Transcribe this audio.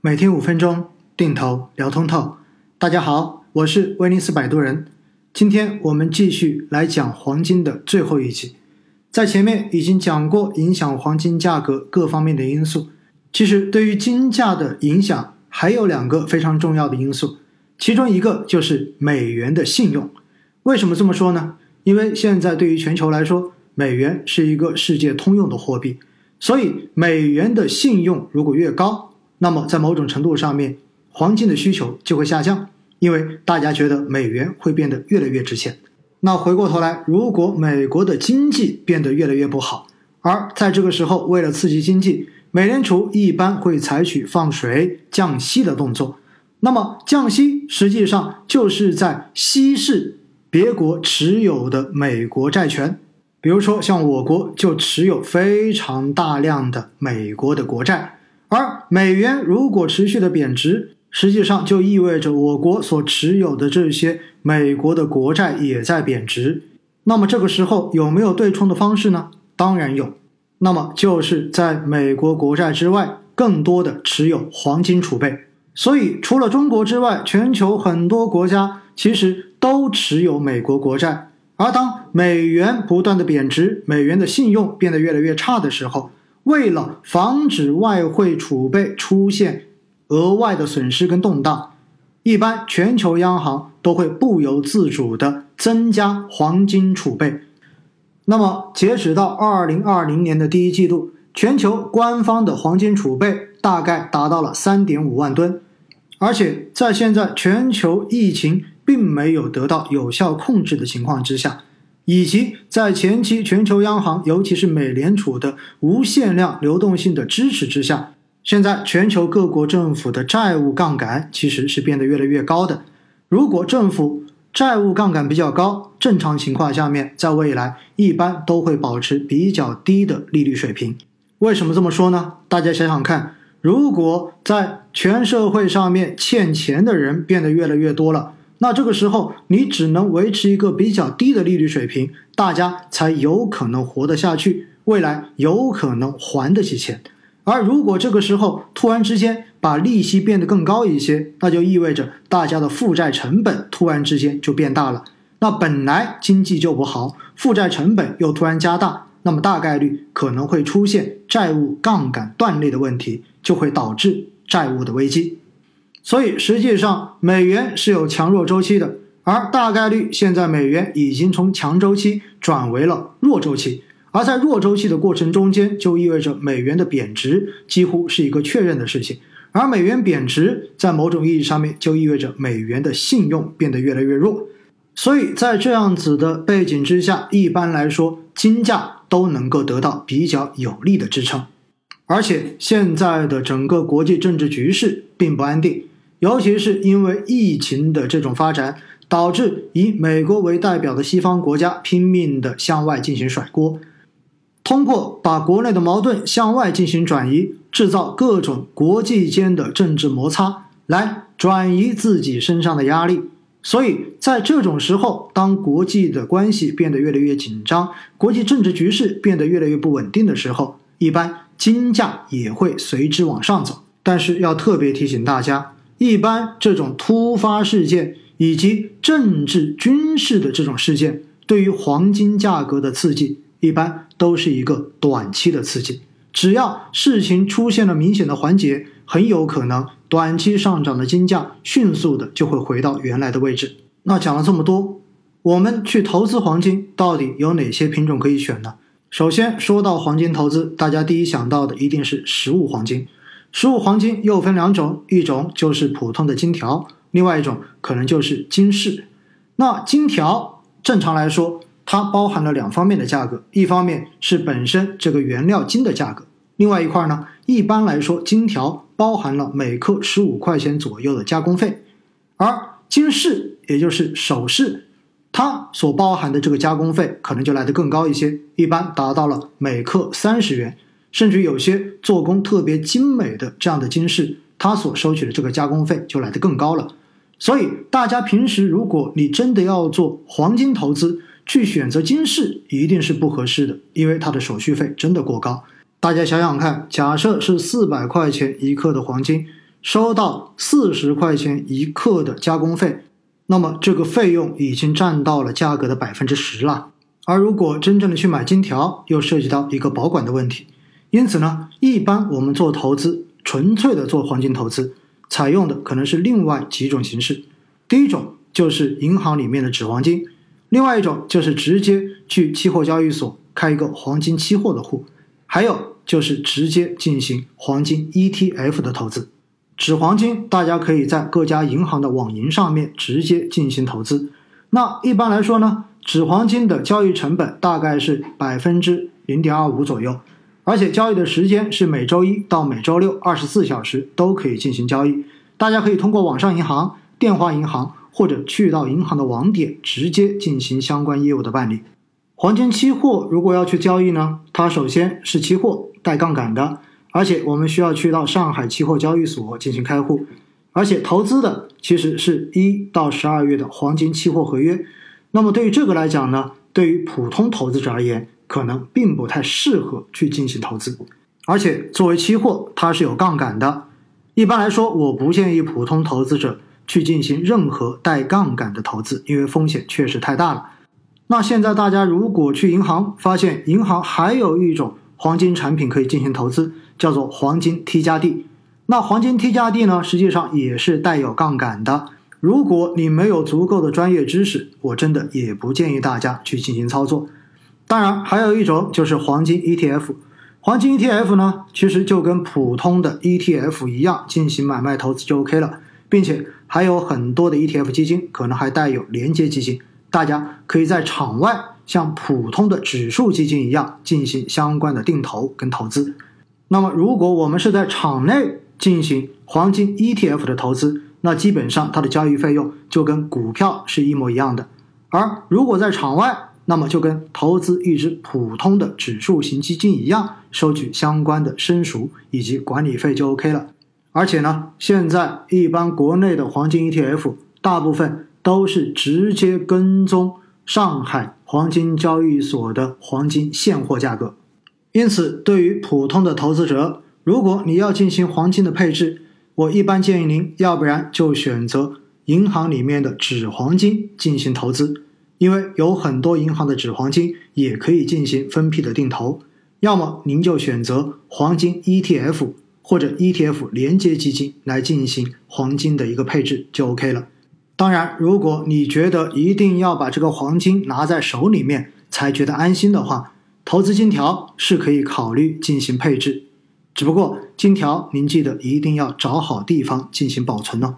每天五分钟，定投聊通透。大家好，我是威尼斯摆渡人。今天我们继续来讲黄金的最后一集。在前面已经讲过影响黄金价格各方面的因素。其实对于金价的影响还有两个非常重要的因素，其中一个就是美元的信用。为什么这么说呢？因为现在对于全球来说，美元是一个世界通用的货币。所以，美元的信用如果越高，那么在某种程度上面，黄金的需求就会下降，因为大家觉得美元会变得越来越值钱。那回过头来，如果美国的经济变得越来越不好，而在这个时候，为了刺激经济，美联储一般会采取放水、降息的动作。那么，降息实际上就是在稀释别国持有的美国债权。比如说，像我国就持有非常大量的美国的国债，而美元如果持续的贬值，实际上就意味着我国所持有的这些美国的国债也在贬值。那么这个时候有没有对冲的方式呢？当然有，那么就是在美国国债之外，更多的持有黄金储备。所以，除了中国之外，全球很多国家其实都持有美国国债。而当美元不断的贬值，美元的信用变得越来越差的时候，为了防止外汇储备出现额外的损失跟动荡，一般全球央行都会不由自主的增加黄金储备。那么，截止到二零二零年的第一季度，全球官方的黄金储备大概达到了三点五万吨，而且在现在全球疫情。并没有得到有效控制的情况之下，以及在前期全球央行，尤其是美联储的无限量流动性的支持之下，现在全球各国政府的债务杠杆其实是变得越来越高的。如果政府债务杠杆比较高，正常情况下面，在未来一般都会保持比较低的利率水平。为什么这么说呢？大家想想看，如果在全社会上面欠钱的人变得越来越多了。那这个时候，你只能维持一个比较低的利率水平，大家才有可能活得下去，未来有可能还得起钱。而如果这个时候突然之间把利息变得更高一些，那就意味着大家的负债成本突然之间就变大了。那本来经济就不好，负债成本又突然加大，那么大概率可能会出现债务杠杆断裂的问题，就会导致债务的危机。所以实际上，美元是有强弱周期的，而大概率现在美元已经从强周期转为了弱周期，而在弱周期的过程中间，就意味着美元的贬值几乎是一个确认的事情，而美元贬值在某种意义上面就意味着美元的信用变得越来越弱，所以在这样子的背景之下，一般来说金价都能够得到比较有力的支撑，而且现在的整个国际政治局势并不安定。尤其是因为疫情的这种发展，导致以美国为代表的西方国家拼命的向外进行甩锅，通过把国内的矛盾向外进行转移，制造各种国际间的政治摩擦，来转移自己身上的压力。所以在这种时候，当国际的关系变得越来越紧张，国际政治局势变得越来越不稳定的时候，一般金价也会随之往上走。但是要特别提醒大家。一般这种突发事件以及政治军事的这种事件，对于黄金价格的刺激，一般都是一个短期的刺激。只要事情出现了明显的缓解，很有可能短期上涨的金价迅速的就会回到原来的位置。那讲了这么多，我们去投资黄金到底有哪些品种可以选呢？首先说到黄金投资，大家第一想到的一定是实物黄金。实物黄金又分两种，一种就是普通的金条，另外一种可能就是金饰。那金条正常来说，它包含了两方面的价格，一方面是本身这个原料金的价格，另外一块呢，一般来说金条包含了每克十五块钱左右的加工费，而金饰也就是首饰，它所包含的这个加工费可能就来得更高一些，一般达到了每克三十元。甚至有些做工特别精美的这样的金饰，它所收取的这个加工费就来得更高了。所以大家平时如果你真的要做黄金投资，去选择金饰一定是不合适的，因为它的手续费真的过高。大家想想看，假设是四百块钱一克的黄金，收到四十块钱一克的加工费，那么这个费用已经占到了价格的百分之十了。而如果真正的去买金条，又涉及到一个保管的问题。因此呢，一般我们做投资，纯粹的做黄金投资，采用的可能是另外几种形式。第一种就是银行里面的纸黄金，另外一种就是直接去期货交易所开一个黄金期货的户，还有就是直接进行黄金 ETF 的投资。纸黄金，大家可以在各家银行的网银上面直接进行投资。那一般来说呢，纸黄金的交易成本大概是百分之零点二五左右，而且交易的时间是每周一到每周六二十四小时都可以进行交易。大家可以通过网上银行、电话银行或者去到银行的网点直接进行相关业务的办理。黄金期货如果要去交易呢，它首先是期货带杠杆的。而且我们需要去到上海期货交易所进行开户，而且投资的其实是一到十二月的黄金期货合约。那么对于这个来讲呢，对于普通投资者而言，可能并不太适合去进行投资。而且作为期货，它是有杠杆的。一般来说，我不建议普通投资者去进行任何带杠杆的投资，因为风险确实太大了。那现在大家如果去银行，发现银行还有一种黄金产品可以进行投资。叫做黄金 T 加 D，那黄金 T 加 D 呢，实际上也是带有杠杆的。如果你没有足够的专业知识，我真的也不建议大家去进行操作。当然，还有一种就是黄金 ETF。黄金 ETF 呢，其实就跟普通的 ETF 一样，进行买卖投资就 OK 了，并且还有很多的 ETF 基金可能还带有连接基金，大家可以在场外像普通的指数基金一样进行相关的定投跟投资。那么，如果我们是在场内进行黄金 ETF 的投资，那基本上它的交易费用就跟股票是一模一样的。而如果在场外，那么就跟投资一只普通的指数型基金一样，收取相关的申赎以及管理费就 OK 了。而且呢，现在一般国内的黄金 ETF 大部分都是直接跟踪上海黄金交易所的黄金现货价格。因此，对于普通的投资者，如果你要进行黄金的配置，我一般建议您，要不然就选择银行里面的纸黄金进行投资，因为有很多银行的纸黄金也可以进行分批的定投；要么您就选择黄金 ETF 或者 ETF 连接基金来进行黄金的一个配置就 OK 了。当然，如果你觉得一定要把这个黄金拿在手里面才觉得安心的话，投资金条是可以考虑进行配置，只不过金条您记得一定要找好地方进行保存哦。